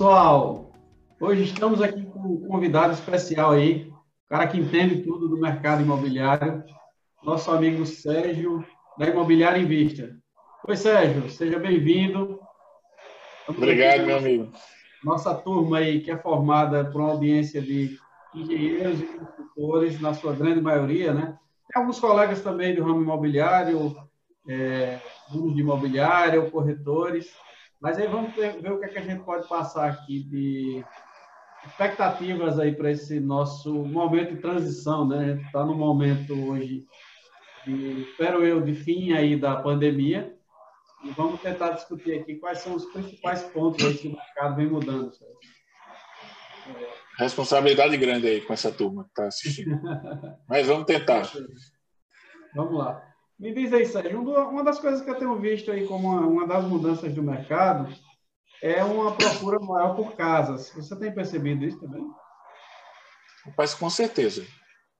Pessoal. Hoje estamos aqui com um convidado especial aí, um cara que entende tudo do mercado imobiliário, nosso amigo Sérgio, da Imobiliária em Vista. Oi, Sérgio, seja bem-vindo. Obrigado, meu amigo. Nossa turma aí, que é formada por uma audiência de engenheiros e consultores, na sua grande maioria, né? Tem alguns colegas também do ramo imobiliário, é, de imobiliário, corretores. Mas aí vamos ver, ver o que, é que a gente pode passar aqui de expectativas aí para esse nosso momento de transição, né? A gente está no momento hoje, de, espero eu, de fim aí da pandemia. E vamos tentar discutir aqui quais são os principais pontos que o mercado vem mudando. Responsabilidade grande aí com essa turma que está assistindo. Mas vamos tentar. Vamos lá. Me diz aí, Sérgio, uma das coisas que eu tenho visto aí como uma, das mudanças do mercado é uma procura maior por casas. Você tem percebido isso também? Rapaz, com certeza.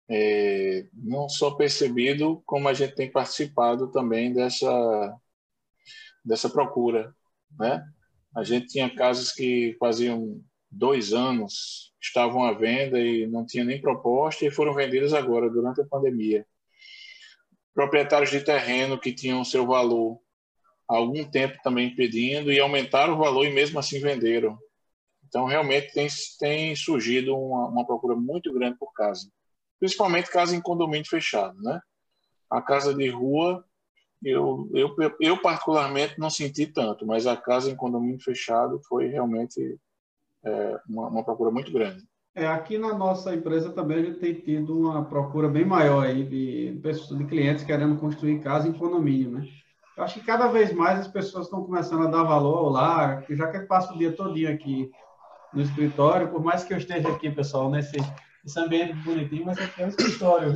É, não só percebido, como a gente tem participado também dessa, dessa procura. Né? A gente tinha casas que faziam dois anos, estavam à venda e não tinha nem proposta e foram vendidas agora, durante a pandemia proprietários de terreno que tinham seu valor há algum tempo também pedindo e aumentaram o valor e mesmo assim venderam. Então, realmente tem, tem surgido uma, uma procura muito grande por casa, principalmente casa em condomínio fechado. Né? A casa de rua, eu, eu, eu particularmente não senti tanto, mas a casa em condomínio fechado foi realmente é, uma, uma procura muito grande. É, aqui na nossa empresa também a gente tem tido uma procura bem maior aí de, de clientes querendo construir casa em condomínio, né? Eu acho que cada vez mais as pessoas estão começando a dar valor ao lar, já que eu passo o dia todinho aqui no escritório, por mais que eu esteja aqui, pessoal, nesse, ambiente bonitinho, mas aqui é um escritório,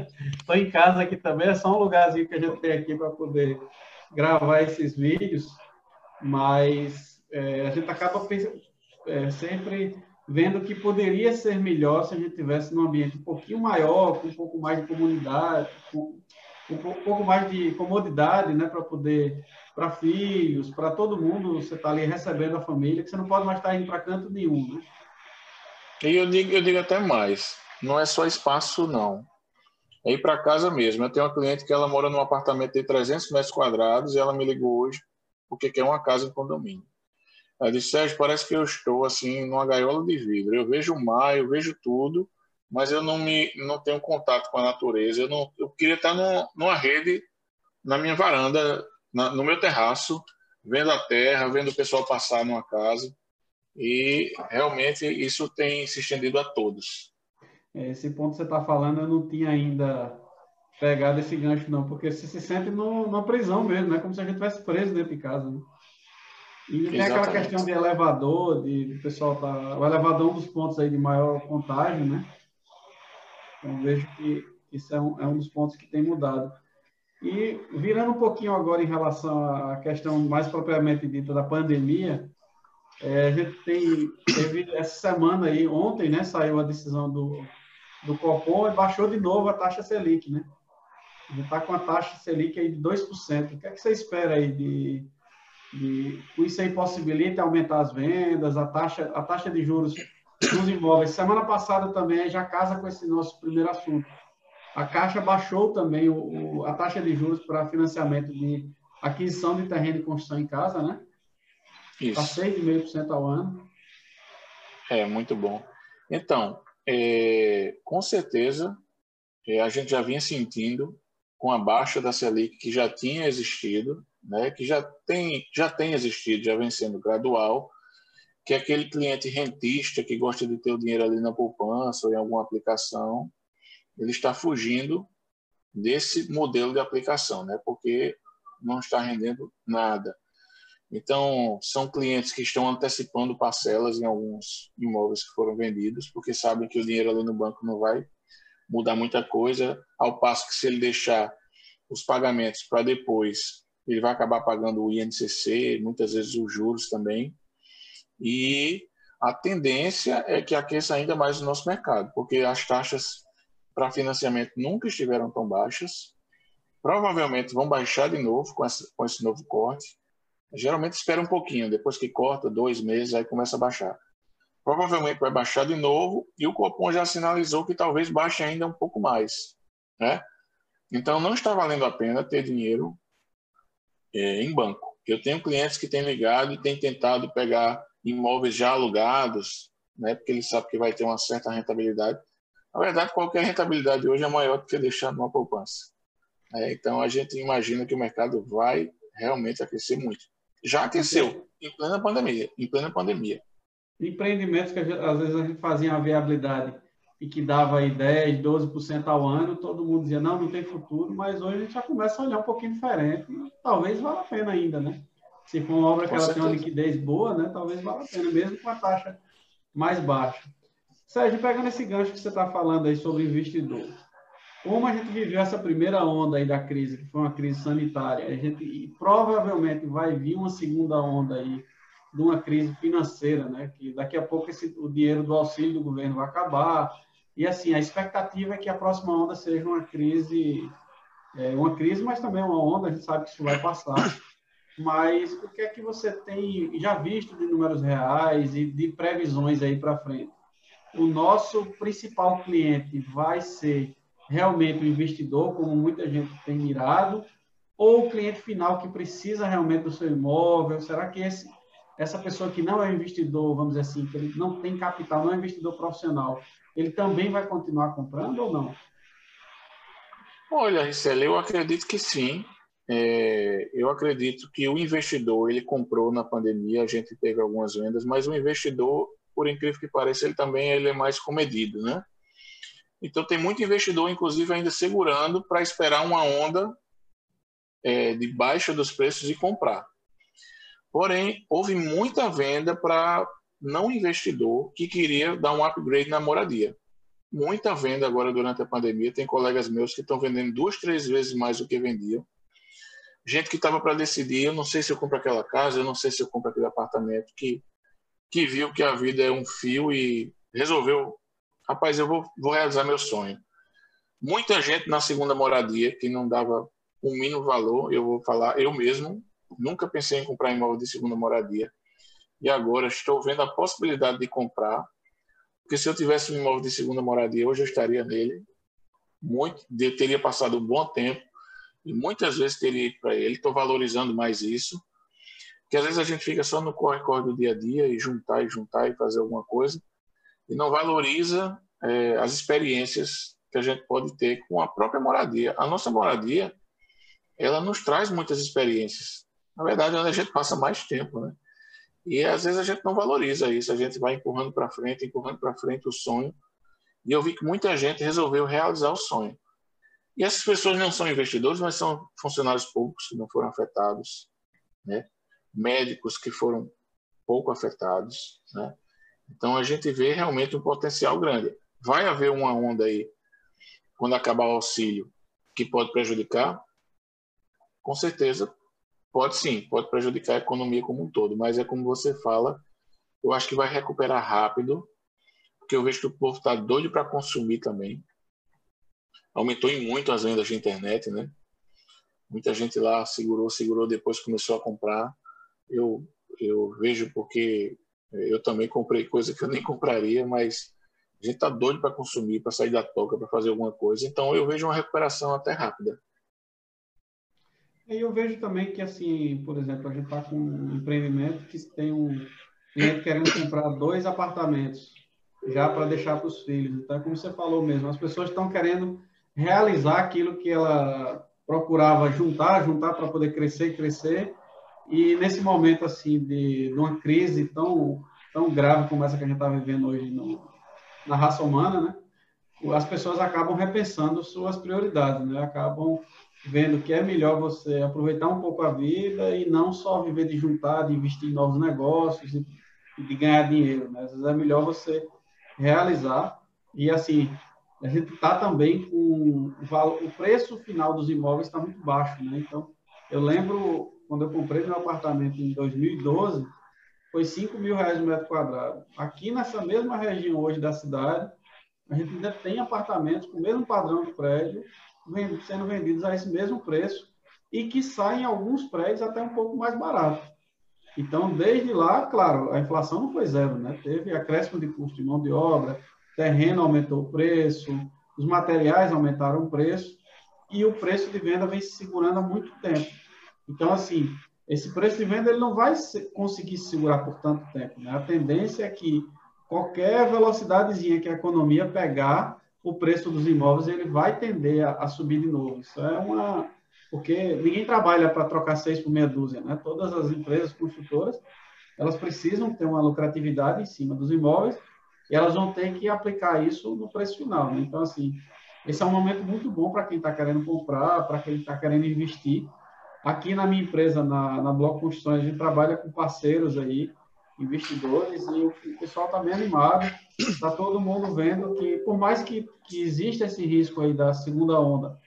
Estou em casa aqui também, é só um lugarzinho que a gente tem aqui para poder gravar esses vídeos, mas é, a gente acaba é, sempre vendo que poderia ser melhor se a gente tivesse num ambiente um pouquinho maior, com um pouco mais de comunidade, com um pouco mais de comodidade, né, para poder para filhos, para todo mundo, você está ali recebendo a família, que você não pode mais estar indo para canto nenhum, né? E eu digo, eu digo até mais, não é só espaço não. É ir para casa mesmo. Eu tenho uma cliente que ela mora num apartamento de 300 metros quadrados e ela me ligou hoje porque quer uma casa em condomínio. Ela disse, Sérgio, parece que eu estou assim numa gaiola de vidro. Eu vejo o mar, eu vejo tudo, mas eu não me não tenho contato com a natureza. Eu não eu queria estar numa, numa rede na minha varanda, na, no meu terraço, vendo a terra, vendo o pessoal passar numa casa. E realmente isso tem se estendido a todos. É, esse ponto que você está falando, eu não tinha ainda pegado esse gancho, não, porque você se sente no, numa prisão mesmo, né? Como se a gente estivesse preso dentro de casa. Né? E tem Exatamente. aquela questão de elevador, de, de pessoal tá. O elevador é um dos pontos aí de maior contágio, né? Então vejo que isso é um, é um dos pontos que tem mudado. E virando um pouquinho agora em relação à questão mais propriamente dita da pandemia, é, a gente tem, teve essa semana aí, ontem, né, saiu a decisão do, do Copom e baixou de novo a taxa Selic, né? A gente está com a taxa Selic aí de 2%. O que é que você espera aí de, e isso aí possibilita aumentar as vendas, a taxa, a taxa de juros dos imóveis. Semana passada também já casa com esse nosso primeiro assunto. A Caixa baixou também o, o, a taxa de juros para financiamento de aquisição de terreno e construção em casa, né? Isso. Está 6,5% ao ano. É, muito bom. Então, é, com certeza, é, a gente já vinha sentindo com a baixa da Selic que já tinha existido, né, que já tem, já tem existido, já vem sendo gradual, que é aquele cliente rentista que gosta de ter o dinheiro ali na poupança ou em alguma aplicação, ele está fugindo desse modelo de aplicação, né, porque não está rendendo nada. Então, são clientes que estão antecipando parcelas em alguns imóveis que foram vendidos, porque sabem que o dinheiro ali no banco não vai mudar muita coisa, ao passo que se ele deixar os pagamentos para depois ele vai acabar pagando o INCC, muitas vezes os juros também. E a tendência é que aqueça ainda mais o nosso mercado, porque as taxas para financiamento nunca estiveram tão baixas. Provavelmente vão baixar de novo com esse, com esse novo corte. Geralmente espera um pouquinho, depois que corta, dois meses, aí começa a baixar. Provavelmente vai baixar de novo e o Copom já sinalizou que talvez baixe ainda um pouco mais. Né? Então, não está valendo a pena ter dinheiro é, em banco. Eu tenho clientes que têm ligado e têm tentado pegar imóveis já alugados, né, porque eles sabem que vai ter uma certa rentabilidade. Na verdade, qualquer rentabilidade hoje é maior do que deixar numa poupança. É, então, a gente imagina que o mercado vai realmente aquecer muito. Já aqueceu em plena pandemia. Em plena pandemia. Empreendimentos que às vezes a gente fazia a viabilidade e que dava aí 10, 12% ao ano, todo mundo dizia, não, não tem futuro, mas hoje a gente já começa a olhar um pouquinho diferente e talvez valha a pena ainda, né? Se for uma obra que ela tem uma liquidez boa, né, talvez valha a pena, mesmo com a taxa mais baixa. Sérgio, pegando esse gancho que você está falando aí sobre investidor, como a gente viveu essa primeira onda aí da crise, que foi uma crise sanitária, a gente provavelmente vai vir uma segunda onda aí de uma crise financeira, né? Que daqui a pouco esse, o dinheiro do auxílio do governo vai acabar, e assim, a expectativa é que a próxima onda seja uma crise, é, uma crise, mas também uma onda, a gente sabe que isso vai passar. Mas o que é que você tem já visto de números reais e de previsões aí para frente? O nosso principal cliente vai ser realmente o investidor, como muita gente tem mirado, ou o cliente final que precisa realmente do seu imóvel? Será que esse, essa pessoa que não é investidor, vamos dizer assim, que ele não tem capital, não é investidor profissional, ele também vai continuar comprando ou não? Olha, Ricele, eu acredito que sim. É, eu acredito que o investidor ele comprou na pandemia, a gente teve algumas vendas, mas o investidor, por incrível que pareça, ele também ele é mais comedido, né? Então tem muito investidor, inclusive, ainda segurando para esperar uma onda é, de baixa dos preços e comprar. Porém, houve muita venda para não investidor que queria dar um upgrade na moradia. Muita venda agora durante a pandemia. Tem colegas meus que estão vendendo duas, três vezes mais do que vendiam. Gente que estava para decidir, eu não sei se eu compro aquela casa, eu não sei se eu compro aquele apartamento, que, que viu que a vida é um fio e resolveu, rapaz, eu vou, vou realizar meu sonho. Muita gente na segunda moradia que não dava o um mínimo valor, eu vou falar, eu mesmo nunca pensei em comprar imóvel de segunda moradia e agora estou vendo a possibilidade de comprar, porque se eu tivesse um imóvel de segunda moradia, hoje eu estaria nele, muito, teria passado um bom tempo e muitas vezes teria ido para ele. Estou valorizando mais isso, porque às vezes a gente fica só no corre-corre do dia a dia e juntar e juntar e fazer alguma coisa e não valoriza é, as experiências que a gente pode ter com a própria moradia. A nossa moradia, ela nos traz muitas experiências. Na verdade, é onde a gente passa mais tempo, né? E às vezes a gente não valoriza isso, a gente vai empurrando para frente, empurrando para frente o sonho. E eu vi que muita gente resolveu realizar o sonho. E essas pessoas não são investidores, mas são funcionários públicos que não foram afetados, né? médicos que foram pouco afetados. Né? Então a gente vê realmente um potencial grande. Vai haver uma onda aí, quando acabar o auxílio, que pode prejudicar? Com certeza Pode sim, pode prejudicar a economia como um todo, mas é como você fala, eu acho que vai recuperar rápido, porque eu vejo que o povo está doido para consumir também. Aumentou em muito as vendas de internet, né? Muita gente lá segurou, segurou, depois começou a comprar. Eu, eu vejo porque eu também comprei coisa que eu nem compraria, mas a gente está doido para consumir, para sair da toca, para fazer alguma coisa. Então eu vejo uma recuperação até rápida. E eu vejo também que, assim, por exemplo, a gente está com um empreendimento que tem um cliente querendo comprar dois apartamentos já para deixar para os filhos. Então, é como você falou mesmo, as pessoas estão querendo realizar aquilo que ela procurava juntar, juntar para poder crescer, crescer. E nesse momento, assim, de, de uma crise tão, tão grave como essa que a gente está vivendo hoje no, na raça humana, né? As pessoas acabam repensando suas prioridades, né? Acabam vendo que é melhor você aproveitar um pouco a vida e não só viver de juntar, de investir em novos negócios e de ganhar dinheiro. Né? Às vezes é melhor você realizar. E assim, a gente está também com o, o preço final dos imóveis está muito baixo. Né? Então, eu lembro quando eu comprei meu apartamento em 2012, foi 5 mil reais o metro quadrado. Aqui nessa mesma região hoje da cidade, a gente ainda tem apartamentos com o mesmo padrão de prédio, sendo vendidos a esse mesmo preço e que saem alguns prédios até um pouco mais barato. Então, desde lá, claro, a inflação não foi zero, né? Teve acréscimo de custo de mão de obra, terreno aumentou o preço, os materiais aumentaram o preço e o preço de venda vem se segurando há muito tempo. Então, assim, esse preço de venda ele não vai conseguir se segurar por tanto tempo. Né? A tendência é que qualquer velocidadezinha que a economia pegar, o preço dos imóveis ele vai tender a, a subir de novo. Isso é uma porque ninguém trabalha para trocar seis por meia dúzia, né? Todas as empresas construtoras elas precisam ter uma lucratividade em cima dos imóveis e elas vão ter que aplicar isso no preço final. Né? Então, assim, esse é um momento muito bom para quem está querendo comprar, para quem está querendo investir. Aqui na minha empresa, na, na Bloco Construções, a gente trabalha com parceiros aí, investidores, e o pessoal está bem animado. Está todo mundo vendo que, por mais que, que exista esse risco aí da segunda onda,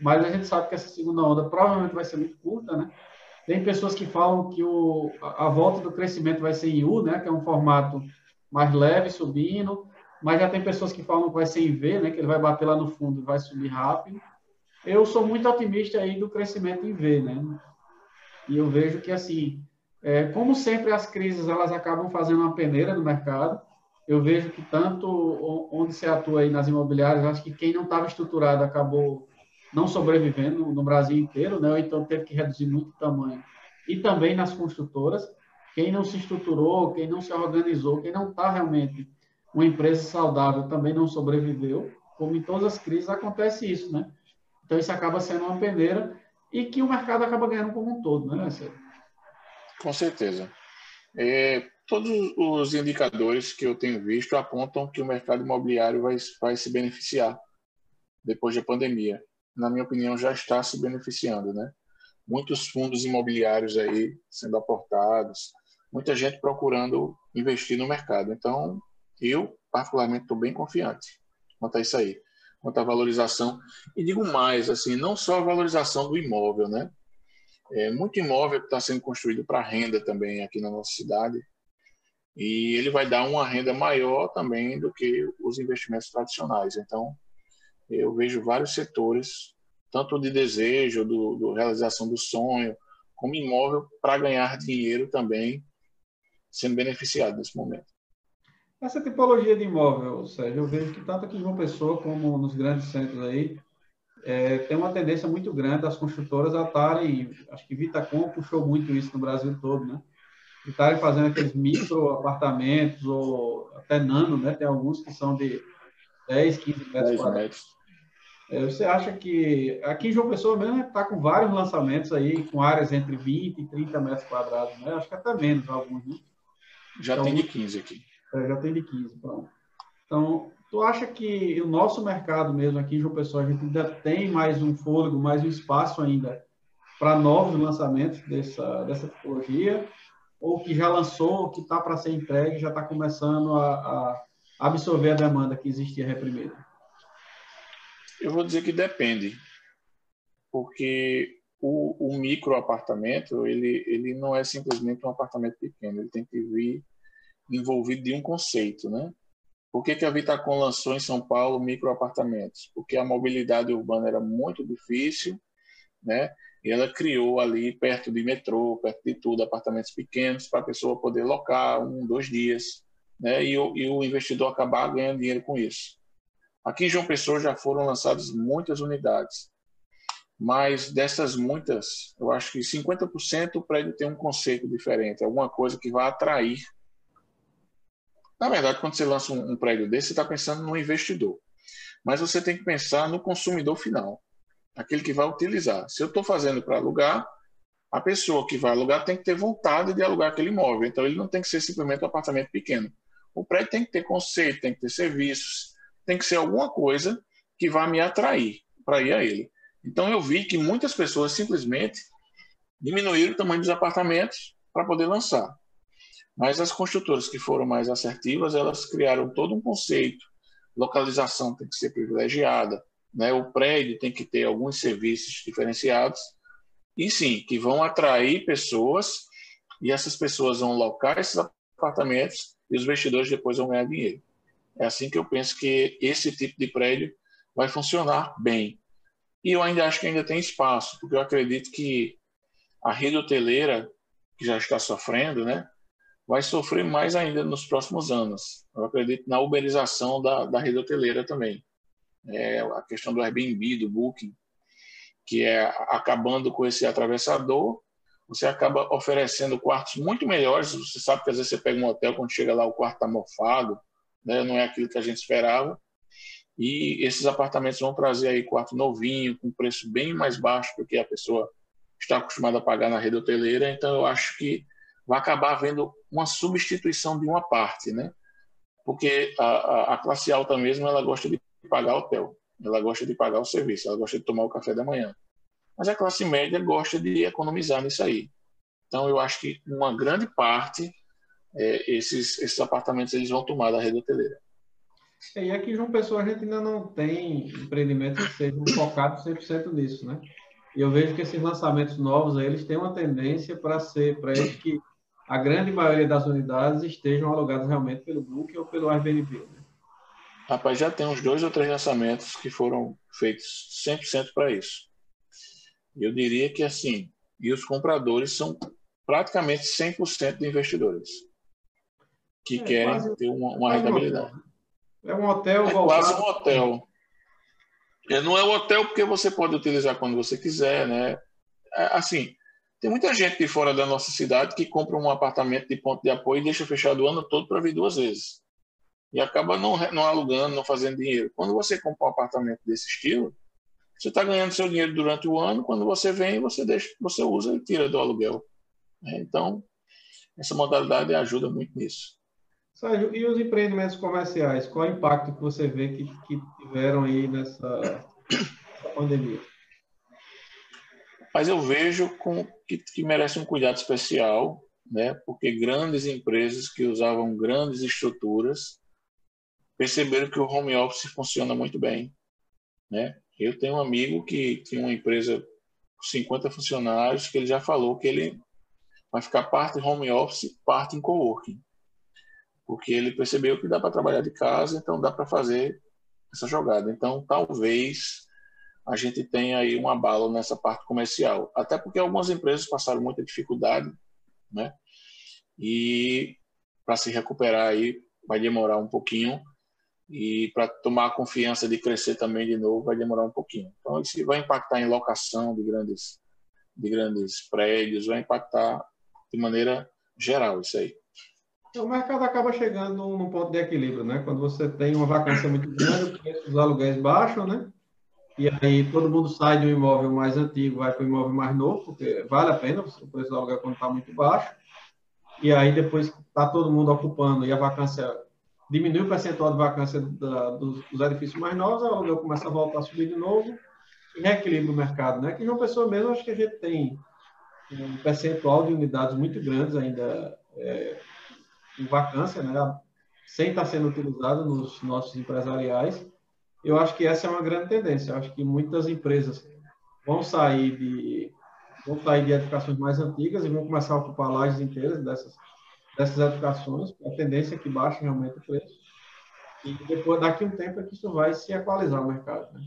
mas a gente sabe que essa segunda onda provavelmente vai ser muito curta, né? Tem pessoas que falam que o, a volta do crescimento vai ser em U, né? Que é um formato mais leve, subindo, mas já tem pessoas que falam que vai ser em V, né? Que ele vai bater lá no fundo e vai subir rápido. Eu sou muito otimista aí do crescimento em V, né? E eu vejo que, assim, é, como sempre as crises elas acabam fazendo uma peneira no mercado, eu vejo que tanto onde se atua aí nas imobiliárias, acho que quem não estava estruturado acabou não sobrevivendo no Brasil inteiro, né? Ou então teve que reduzir muito o tamanho. E também nas construtoras, quem não se estruturou, quem não se organizou, quem não está realmente uma empresa saudável também não sobreviveu. Como em todas as crises acontece isso, né? Então isso acaba sendo uma peneira e que o mercado acaba ganhando como um todo, né? Com certeza. É, todos os indicadores que eu tenho visto apontam que o mercado imobiliário vai, vai se beneficiar depois da pandemia. Na minha opinião, já está se beneficiando, né? Muitos fundos imobiliários aí sendo aportados, muita gente procurando investir no mercado. Então, eu, particularmente, estou bem confiante quanto a isso aí, quanto à valorização. E digo mais, assim, não só a valorização do imóvel, né? É, muito imóvel está sendo construído para renda também aqui na nossa cidade. E ele vai dar uma renda maior também do que os investimentos tradicionais. Então, eu vejo vários setores, tanto de desejo, do, do realização do sonho, como imóvel para ganhar dinheiro também sendo beneficiado nesse momento. Essa tipologia de imóvel, Sérgio, eu vejo que tanto aqui em João Pessoa como nos grandes centros aí, é, tem uma tendência muito grande das construtoras a estarem, acho que Vitacom puxou muito isso no Brasil todo, né? De estarem fazendo aqueles micro apartamentos ou até nano, né? Tem alguns que são de 10, 15 metros 10 quadrados. É, você acha que aqui em João Pessoa mesmo está com vários lançamentos aí, com áreas entre 20 e 30 metros quadrados, né? Acho que até menos alguns, né? Já então, tem de 15 aqui. É, já tem de 15, pronto. Então, tu acha que o nosso mercado mesmo aqui João Pessoa, a gente ainda tem mais um fôlego, mais um espaço ainda para novos lançamentos dessa, dessa tipologia? Ou que já lançou, que está para ser entregue, já está começando a, a, absorver a demanda que existia reprimida? Eu vou dizer que depende, porque o, o micro apartamento ele, ele não é simplesmente um apartamento pequeno, ele tem que vir envolvido de um conceito, né? Por que, que a Vitacom lançou em São Paulo microapartamentos? Porque a mobilidade urbana era muito difícil, né? E ela criou ali perto de metrô, perto de tudo, apartamentos pequenos para a pessoa poder locar um, dois dias, né? E e o investidor acabar ganhando dinheiro com isso. Aqui em João Pessoa já foram lançadas muitas unidades, mas dessas muitas, eu acho que 50% o prédio tem um conceito diferente, alguma coisa que vai atrair na verdade, quando você lança um, um prédio desse, você está pensando no investidor. Mas você tem que pensar no consumidor final, aquele que vai utilizar. Se eu estou fazendo para alugar, a pessoa que vai alugar tem que ter vontade de alugar aquele imóvel. Então, ele não tem que ser simplesmente um apartamento pequeno. O prédio tem que ter conceito, tem que ter serviços, tem que ser alguma coisa que vá me atrair para ir a ele. Então, eu vi que muitas pessoas simplesmente diminuíram o tamanho dos apartamentos para poder lançar. Mas as construtoras que foram mais assertivas, elas criaram todo um conceito. Localização tem que ser privilegiada, né? o prédio tem que ter alguns serviços diferenciados, e sim, que vão atrair pessoas, e essas pessoas vão locar esses apartamentos, e os investidores depois vão ganhar dinheiro. É assim que eu penso que esse tipo de prédio vai funcionar bem. E eu ainda acho que ainda tem espaço, porque eu acredito que a rede hoteleira que já está sofrendo, né, vai sofrer mais ainda nos próximos anos. Eu acredito na uberização da, da rede hoteleira também. É, a questão do Airbnb, do Booking, que é acabando com esse atravessador, você acaba oferecendo quartos muito melhores. Você sabe que às vezes você pega um hotel, quando chega lá o quarto está mofado, né, não é aquilo que a gente esperava. E esses apartamentos vão trazer aí quarto novinho, com preço bem mais baixo do que a pessoa está acostumada a pagar na rede hoteleira. Então, eu acho que vai acabar havendo uma substituição de uma parte, né? Porque a, a, a classe alta mesmo, ela gosta de pagar hotel, ela gosta de pagar o serviço, ela gosta de tomar o café da manhã. Mas a classe média gosta de economizar nisso aí. Então, eu acho que uma grande parte, é, esses, esses apartamentos, eles vão tomar da rede hoteleira. É, e aqui João Pessoa a gente ainda não tem empreendimentos que sejam focados 100% nisso, né? E eu vejo que esses lançamentos novos, eles têm uma tendência para ser, para eles que a grande maioria das unidades estejam alugadas realmente pelo Book ou pelo Airbnb, né? Rapaz, já tem uns dois ou três lançamentos que foram feitos 100% para isso. Eu diria que assim, e os compradores são praticamente 100% de investidores que é, querem quase, ter uma, uma rentabilidade. É um hotel. É quase um hotel. É, não é um hotel porque você pode utilizar quando você quiser, né? É, assim, tem muita gente de fora da nossa cidade que compra um apartamento de ponto de apoio e deixa fechado o ano todo para vir duas vezes. E acaba não, não alugando, não fazendo dinheiro. Quando você compra um apartamento desse estilo, você está ganhando seu dinheiro durante o ano, quando você vem, você deixa, você usa e tira do aluguel. É, então, essa modalidade ajuda muito nisso. Sérgio, e os empreendimentos comerciais, qual é o impacto que você vê que, que tiveram aí nessa pandemia? Mas eu vejo com, que, que merece um cuidado especial, né? porque grandes empresas que usavam grandes estruturas perceberam que o home office funciona muito bem. Né? Eu tenho um amigo que tinha uma empresa com 50 funcionários que ele já falou que ele vai ficar parte home office, parte em coworking porque ele percebeu que dá para trabalhar de casa, então dá para fazer essa jogada. Então, talvez a gente tenha aí um abalo nessa parte comercial, até porque algumas empresas passaram muita dificuldade, né? E para se recuperar aí vai demorar um pouquinho e para tomar a confiança de crescer também de novo vai demorar um pouquinho. Então isso vai impactar em locação de grandes de grandes prédios, vai impactar de maneira geral isso aí. O mercado acaba chegando num ponto de equilíbrio, né? Quando você tem uma vacância muito grande, os aluguéis baixam, né? E aí todo mundo sai de um imóvel mais antigo, vai para um imóvel mais novo, porque vale a pena o preço do aluguel quando está muito baixo. E aí depois está todo mundo ocupando e a vacância diminui o percentual de vacância da, dos, dos, edifícios mais novos, o aluguel começa a voltar a subir de novo e reequilibra o mercado, né? Que João Pessoa mesmo, acho que a gente tem um percentual de unidades muito grandes ainda é, em vacância, né, sem estar sendo utilizado nos nossos empresariais. Eu acho que essa é uma grande tendência. Eu acho que muitas empresas vão sair de vão sair de edificações mais antigas e vão começar a ocupar lajes inteiras dessas dessas edificações. A tendência é que baixe realmente o preço. E depois daqui a um tempo é que isso vai se equalizar o mercado. Né?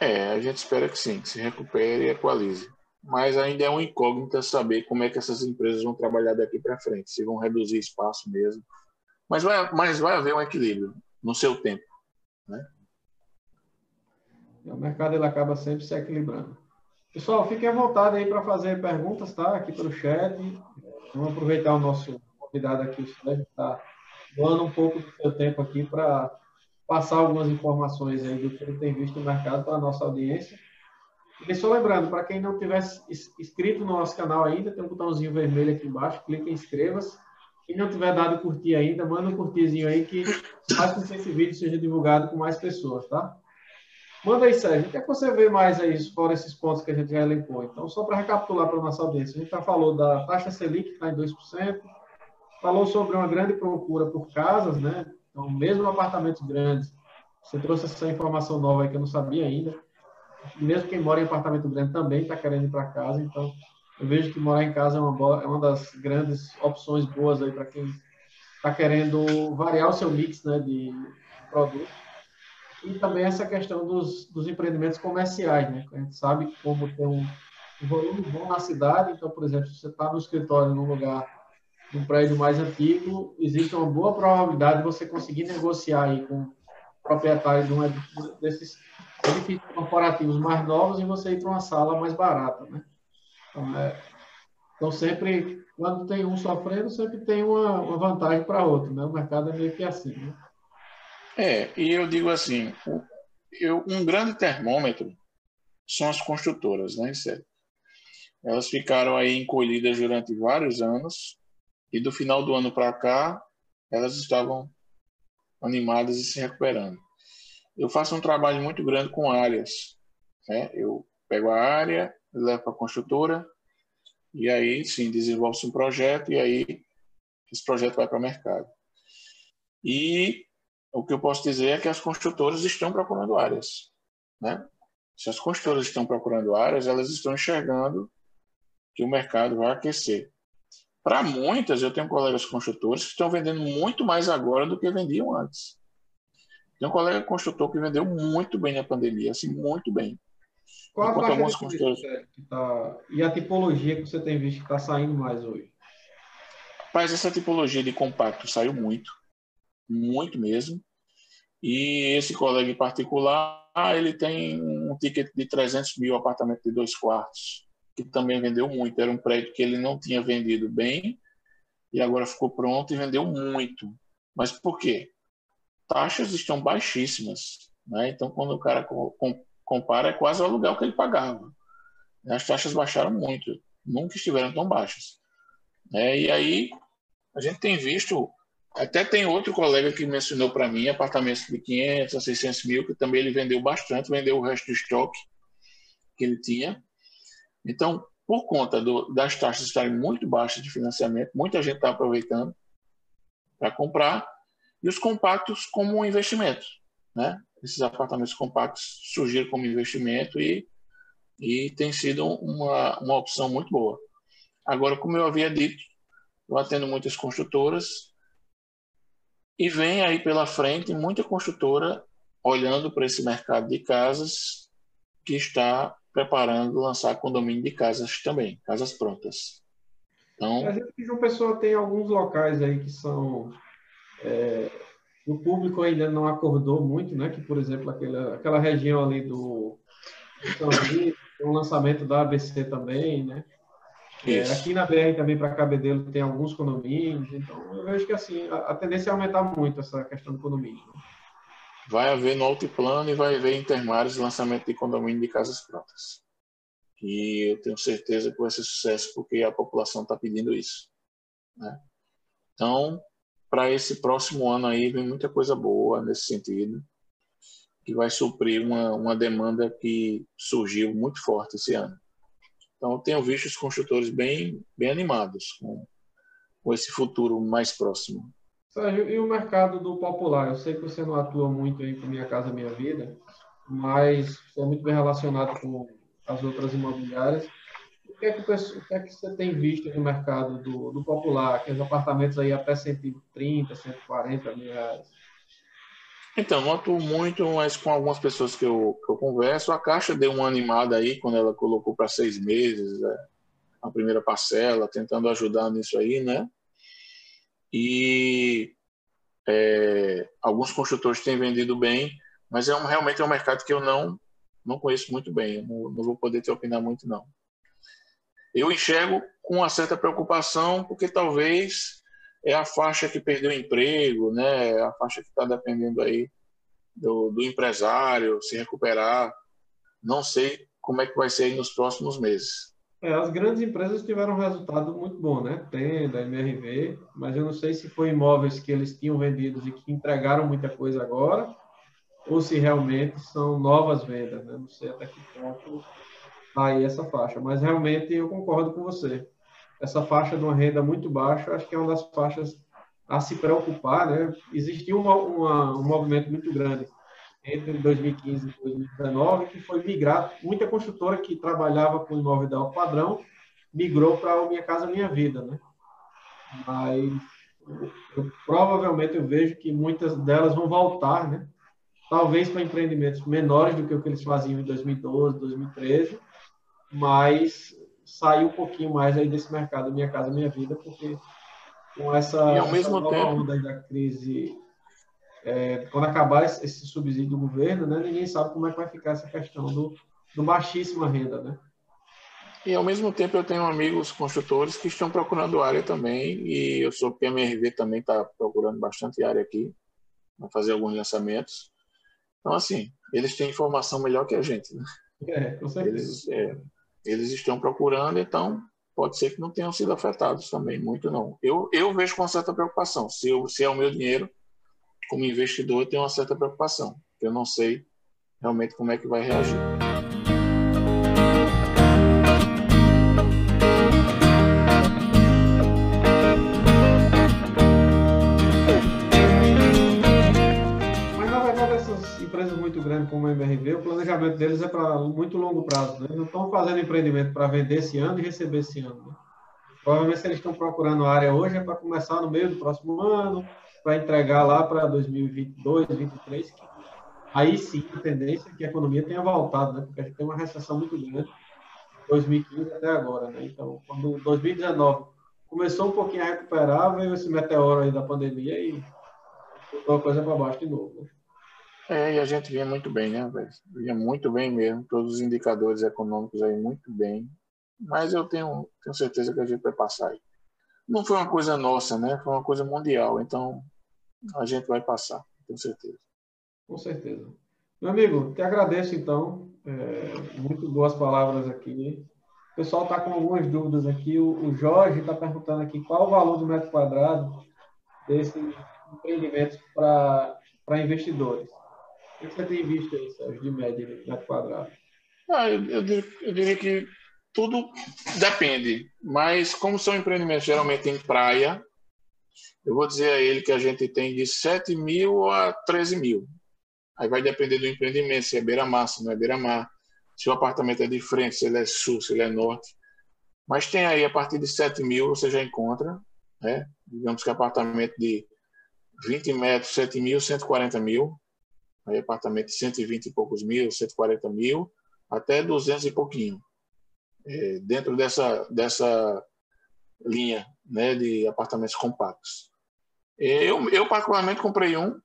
É, a gente espera que sim, que se recupere e equalize mas ainda é uma incógnita saber como é que essas empresas vão trabalhar daqui para frente, se vão reduzir espaço mesmo. Mas vai, mas vai haver um equilíbrio no seu tempo. Né? O mercado ele acaba sempre se equilibrando. Pessoal, fiquem à vontade aí para fazer perguntas, tá? Aqui pelo chat. Vamos aproveitar o nosso convidado aqui, o Sérgio, está doando um pouco do seu tempo aqui para passar algumas informações aí do que ele tem visto no mercado para a nossa audiência. E só lembrando, para quem não tiver inscrito no nosso canal ainda, tem um botãozinho vermelho aqui embaixo, clica em inscreva-se. Quem não tiver dado curtir ainda, manda um curtirzinho aí que faz com que esse vídeo seja divulgado com mais pessoas, tá? Manda aí, Sérgio, o que, é que você vê mais aí, fora esses pontos que a gente já elencou? Então, só para recapitular para a nossa audiência, a gente já falou da taxa Selic, que está em 2%, falou sobre uma grande procura por casas, né? Então, mesmo apartamentos grandes, você trouxe essa informação nova aí que eu não sabia ainda mesmo quem mora em apartamento grande também está querendo ir para casa, então eu vejo que morar em casa é uma, é uma das grandes opções boas aí para quem está querendo variar o seu mix né, de produtos. E também essa questão dos, dos empreendimentos comerciais, né? A gente sabe como tem um, um volume bom na cidade. Então, por exemplo, se você está no escritório num lugar, num prédio mais antigo, existe uma boa probabilidade de você conseguir negociar aí com o proprietário de um desses edifícios corporativos mais novos e você ir para uma sala mais barata, né? Então, é, então, sempre, quando tem um sofrendo, sempre tem uma, uma vantagem para outro, né? O mercado é meio que assim, né? É, e eu digo assim, eu, um grande termômetro são as construtoras, né, sério. Elas ficaram aí encolhidas durante vários anos e do final do ano para cá elas estavam animadas e se recuperando. Eu faço um trabalho muito grande com áreas, né? Eu pego a área, levo para a construtora e aí sim desenvolve-se um projeto e aí esse projeto vai para o mercado. E o que eu posso dizer é que as construtoras estão procurando áreas. Né? Se as construtoras estão procurando áreas, elas estão enxergando que o mercado vai aquecer. Para muitas, eu tenho colegas construtores que estão vendendo muito mais agora do que vendiam antes. Tem um colega construtor que vendeu muito bem na pandemia, assim, muito bem. Qual a taxa construtores... que tá... E a tipologia que você tem visto que está saindo mais hoje? Mas essa tipologia de compacto saiu muito, muito mesmo. E esse colega em particular, ele tem um ticket de 300 mil apartamento de dois quartos, que também vendeu muito. Era um prédio que ele não tinha vendido bem e agora ficou pronto e vendeu muito. Mas por quê? Taxas estão baixíssimas. Né? Então, quando o cara compara, é quase o aluguel que ele pagava. As taxas baixaram muito, nunca estiveram tão baixas. É, e aí, a gente tem visto até tem outro colega que mencionou para mim apartamentos de 500 a 600 mil, que também ele vendeu bastante, vendeu o resto do estoque que ele tinha. Então, por conta do, das taxas estarem muito baixas de financiamento, muita gente está aproveitando para comprar, e os compactos como um investimento. Né? Esses apartamentos compactos surgiram como investimento e, e tem sido uma, uma opção muito boa. Agora, como eu havia dito, eu atendo muitas construtoras, e vem aí pela frente muita construtora olhando para esse mercado de casas que está preparando lançar condomínio de casas também, casas prontas. Então, a gente que João Pessoa tem alguns locais aí que são é, o público ainda não acordou muito, né? Que por exemplo aquela aquela região ali do, do o lançamento da ABC também, né? É, aqui na BR também para Cabedelo tem alguns condomínios, então eu vejo que assim a, a tendência é aumentar muito essa questão do condomínio. Vai haver no altiplano e vai haver em Termares lançamento de condomínio de casas prontas. E eu tenho certeza que vai ser sucesso porque a população está pedindo isso. Né? Então, para esse próximo ano aí vem muita coisa boa nesse sentido, que vai suprir uma, uma demanda que surgiu muito forte esse ano. Então, tenho visto os construtores bem, bem animados com, com esse futuro mais próximo. Sérgio, e o mercado do popular? Eu sei que você não atua muito aí com Minha Casa Minha Vida, mas é muito bem relacionado com as outras imobiliárias. O que é que, o que, é que você tem visto no mercado do, do popular, aqueles apartamentos aí até 130, 140 mil reais? Então, não atuo muito, mas com algumas pessoas que eu, que eu converso, a Caixa deu uma animada aí quando ela colocou para seis meses né, a primeira parcela, tentando ajudar nisso aí, né? E é, alguns construtores têm vendido bem, mas é um, realmente é um mercado que eu não não conheço muito bem, não, não vou poder te opinar muito não. Eu enxergo com uma certa preocupação, porque talvez é a faixa que perdeu emprego, né? A faixa que está dependendo aí do, do, empresário se recuperar. Não sei como é que vai ser nos próximos meses. É, as grandes empresas tiveram um resultado muito bom, né? Tenda, MRV, mas eu não sei se foi imóveis que eles tinham vendidos e que entregaram muita coisa agora, ou se realmente são novas vendas, né? Não sei até que ponto está aí essa faixa, mas realmente eu concordo com você essa faixa de uma renda muito baixa, acho que é uma das faixas a se preocupar, né? Existiu uma, uma, um movimento muito grande entre 2015 e 2019 que foi migrar, muita construtora que trabalhava com imóvel alto padrão migrou para o Minha Casa Minha Vida, né? Mas eu, provavelmente eu vejo que muitas delas vão voltar, né? Talvez para empreendimentos menores do que o que eles faziam em 2012, 2013, mas sair um pouquinho mais aí desse mercado Minha Casa Minha Vida, porque com essa, e ao mesmo essa tempo onda da crise, é, quando acabar esse, subsídio do governo, né, ninguém sabe como é que vai ficar essa questão do, do baixíssima renda, né? E ao mesmo tempo eu tenho amigos construtores que estão procurando área também e eu sou PMRV também está procurando bastante área aqui para fazer alguns lançamentos. Então assim, eles têm informação melhor que a gente. Né? É, com certeza. Eles, é, eles estão procurando, então pode ser que não tenham sido afetados também, muito não. Eu, eu vejo com certa preocupação. Se, eu, se é o meu dinheiro, como investidor, eu tenho uma certa preocupação. Eu não sei realmente como é que vai reagir. Deles é para muito longo prazo. Né? Eles não estão fazendo empreendimento para vender esse ano e receber esse ano. Né? Provavelmente, se eles estão procurando área hoje, é para começar no meio do próximo ano, para entregar lá para 2022, 2023. Aí sim, a tendência é que a economia tenha voltado, né? porque a gente tem uma recessão muito grande, 2015 até agora. Né? Então, quando 2019 começou um pouquinho a recuperar, veio esse meteoro aí da pandemia e botou a coisa para baixo de novo. Né? É, e a gente vinha muito bem, né? Vinha muito bem mesmo, todos os indicadores econômicos aí muito bem. Mas eu tenho, tenho certeza que a gente vai passar aí. Não foi uma coisa nossa, né? Foi uma coisa mundial. Então, a gente vai passar, tenho certeza. Com certeza. Meu amigo, te agradeço, então. É, muito boas palavras aqui. O pessoal está com algumas dúvidas aqui. O, o Jorge está perguntando aqui qual o valor do metro quadrado desse empreendimento para investidores. O que você tem visto aí, Sérgio, de média de metro quadrado? Ah, eu, eu, eu, diria que tudo depende, mas como são empreendimentos geralmente em praia, eu vou dizer a ele que a gente tem de 7 mil a 13 mil. Aí vai depender do empreendimento, se é beira-mar, se não é beira-mar, se o apartamento é de frente, se ele é sul, se ele é norte. Mas tem aí, a partir de 7 mil, você já encontra, né? digamos que apartamento de 20 metros, 7 mil, 140 mil aí apartamento de 120 e poucos mil, 140 mil, até 200 e pouquinho. É, dentro dessa, dessa linha né, de apartamentos compactos. Eu, eu particularmente, comprei um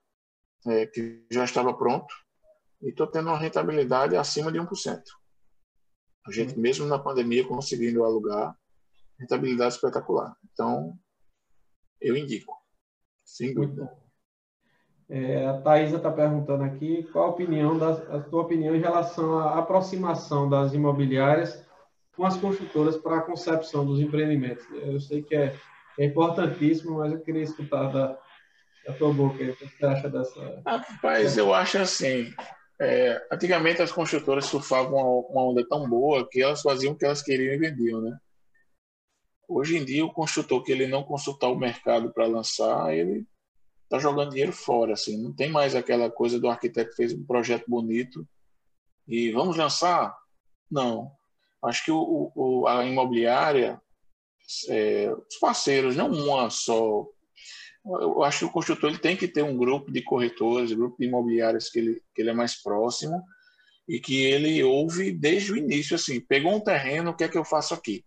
é, que já estava pronto e estou tendo uma rentabilidade acima de 1%. A gente, uhum. mesmo na pandemia, conseguindo alugar, rentabilidade espetacular. Então, eu indico, sem dúvida. É, a Thaisa está perguntando aqui qual a opinião, das, a tua opinião em relação à aproximação das imobiliárias com as construtoras para a concepção dos empreendimentos. Eu sei que é, é importantíssimo, mas eu queria escutar da, da tua boca o que você acha dessa. Rapaz, eu acho assim. É, antigamente as construtoras surfavam uma, uma onda tão boa que elas faziam o que elas queriam e vendiam, né? Hoje em dia, o construtor que ele não consultar o mercado para lançar, ele está jogando dinheiro fora, assim, não tem mais aquela coisa do arquiteto que fez um projeto bonito e vamos lançar? Não. Acho que o, o a imobiliária, é, os parceiros, não uma só. Eu acho que o construtor ele tem que ter um grupo de corretores, um grupo de imobiliárias que ele, que ele é mais próximo e que ele ouve desde o início, assim, pegou um terreno, o que é que eu faço aqui?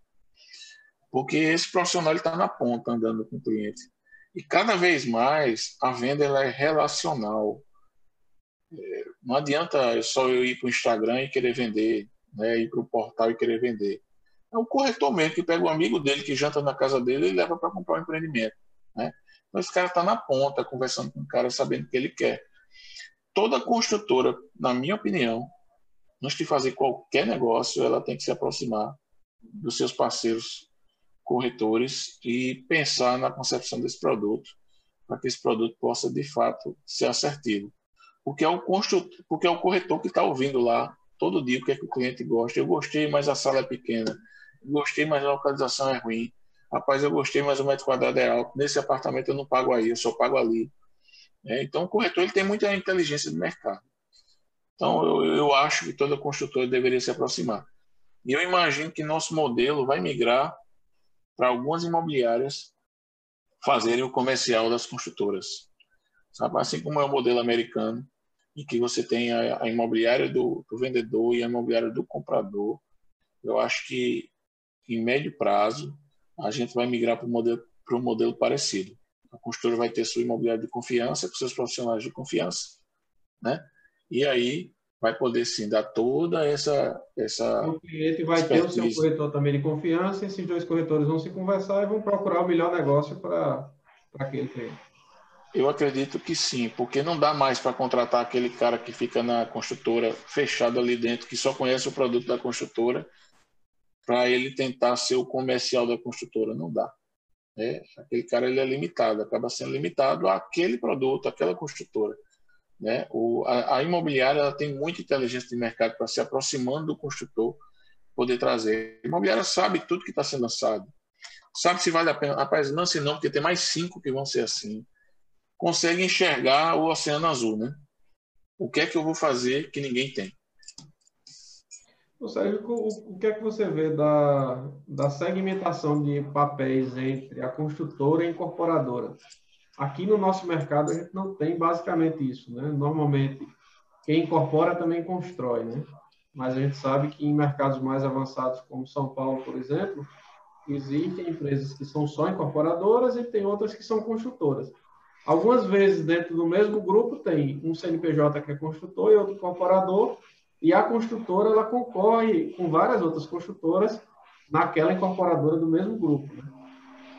Porque esse profissional está na ponta andando com o cliente. E cada vez mais a venda ela é relacional. É, não adianta só eu ir para o Instagram e querer vender, né? ir para o portal e querer vender. É o corretor mesmo que pega o amigo dele que janta na casa dele e leva para comprar um empreendimento. Né? Então esse cara está na ponta, conversando com o cara, sabendo o que ele quer. Toda construtora, na minha opinião, antes de fazer qualquer negócio, ela tem que se aproximar dos seus parceiros corretores e pensar na concepção desse produto para que esse produto possa de fato ser assertivo. Porque é o construtor, porque é o corretor que está ouvindo lá todo dia o que é que o cliente gosta. Eu gostei, mas a sala é pequena. gostei, mas a localização é ruim. Rapaz, eu gostei, mas o metro quadrado é alto. Nesse apartamento eu não pago aí, eu só pago ali. É, então, o corretor ele tem muita inteligência de mercado. Então, eu, eu acho que toda construtora deveria se aproximar. E eu imagino que nosso modelo vai migrar para algumas imobiliárias fazerem o comercial das construtoras. Sabe? Assim como é o modelo americano, em que você tem a, a imobiliária do, do, vendedor e a imobiliária do comprador, eu acho que em médio prazo a gente vai migrar para um modelo, para um modelo parecido. A construtora vai ter sua imobiliária de confiança, com seus profissionais de confiança, né? E aí vai poder sim dar toda essa essa o cliente vai expertise. ter o seu corretor também de confiança, esses dois corretores vão se conversar e vão procurar o melhor negócio para para aquele cliente. Eu acredito que sim, porque não dá mais para contratar aquele cara que fica na construtora fechado ali dentro, que só conhece o produto da construtora, para ele tentar ser o comercial da construtora. Não dá. É, aquele cara ele é limitado, acaba sendo limitado àquele produto, àquela construtora. Né? O, a, a imobiliária ela tem muita inteligência de mercado para se aproximando do construtor, poder trazer. A imobiliária sabe tudo que está sendo lançado, sabe se vale a pena. Rapaz, se não, porque tem mais cinco que vão ser assim. Consegue enxergar o oceano azul, né? O que é que eu vou fazer que ninguém tem? Ou seja, o, o que é que você vê da, da segmentação de papéis entre a construtora e a incorporadora? Aqui no nosso mercado a gente não tem basicamente isso, né? Normalmente quem incorpora também constrói, né? Mas a gente sabe que em mercados mais avançados como São Paulo, por exemplo, existem empresas que são só incorporadoras e tem outras que são construtoras. Algumas vezes dentro do mesmo grupo tem um CNPJ que é construtor e outro incorporador, e a construtora ela concorre com várias outras construtoras naquela incorporadora do mesmo grupo. Né?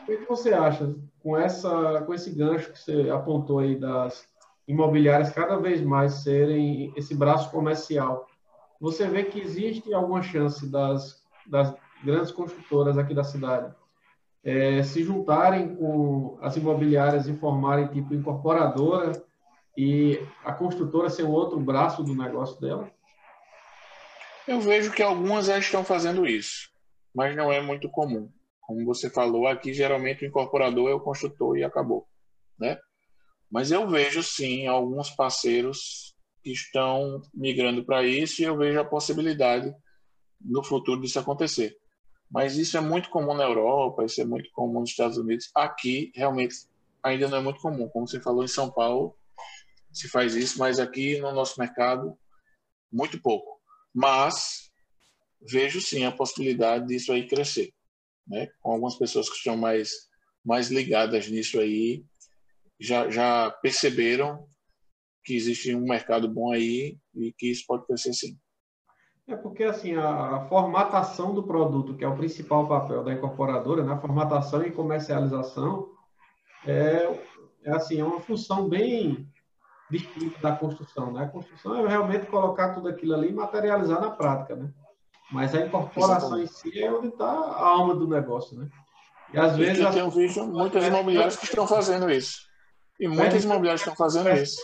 O que você acha com essa com esse gancho que você apontou aí das imobiliárias cada vez mais serem esse braço comercial? Você vê que existe alguma chance das, das grandes construtoras aqui da cidade é, se juntarem com as imobiliárias e formarem tipo incorporadora e a construtora ser o outro braço do negócio dela? Eu vejo que algumas já estão fazendo isso, mas não é muito comum. Como você falou, aqui geralmente o incorporador é o construtor e acabou, né? Mas eu vejo sim alguns parceiros que estão migrando para isso e eu vejo a possibilidade no futuro disso acontecer. Mas isso é muito comum na Europa, isso é muito comum nos Estados Unidos. Aqui, realmente, ainda não é muito comum. Como você falou, em São Paulo se faz isso, mas aqui no nosso mercado, muito pouco. Mas vejo sim a possibilidade disso aí crescer, né? Com algumas pessoas que estão mais mais ligadas nisso aí, já já perceberam que existe um mercado bom aí e que isso pode crescer sim. É porque assim a, a formatação do produto, que é o principal papel da incorporadora, na né? formatação e comercialização, é, é assim é uma função bem distinta da construção. Né? A construção é realmente colocar tudo aquilo ali e materializar na prática, né? Mas a incorporação Exatamente. em si é onde está a alma do negócio, né? E às e vezes. Eu tenho visto muitas imobiliárias que estão fazendo isso. E muitas imobiliárias estão fazendo isso.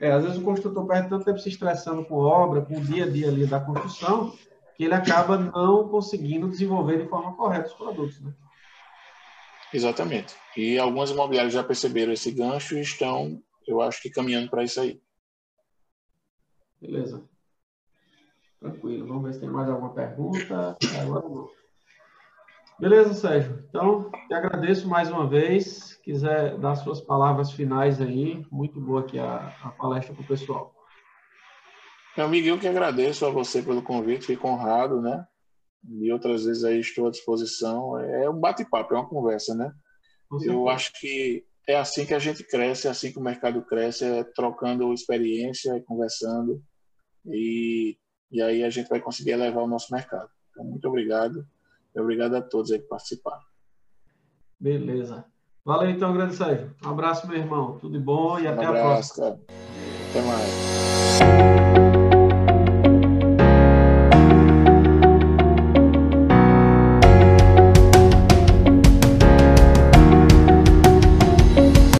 É, às vezes o construtor perde tanto tempo se estressando com obra, com o dia a dia ali da construção, que ele acaba não conseguindo desenvolver de forma correta os produtos, né? Exatamente. E algumas imobiliárias já perceberam esse gancho e estão, eu acho que caminhando para isso aí. Beleza. Tranquilo. Vamos ver se tem mais alguma pergunta. Agora não. Beleza, Sérgio. Então, te agradeço mais uma vez. Quiser dar suas palavras finais aí, muito boa aqui a, a palestra para o pessoal. Meu amigo, eu que agradeço a você pelo convite, fico honrado, né? E outras vezes aí estou à disposição. É um bate-papo, é uma conversa, né? Eu acho que é assim que a gente cresce, é assim que o mercado cresce, é trocando experiência, conversando, e, e aí a gente vai conseguir elevar o nosso mercado. Então, muito obrigado. E obrigado a todos aí que participaram. Beleza. Valeu então, grande Sérgio. Um abraço, meu irmão. Tudo de bom e um até abraço, a próxima. Cara. Até mais.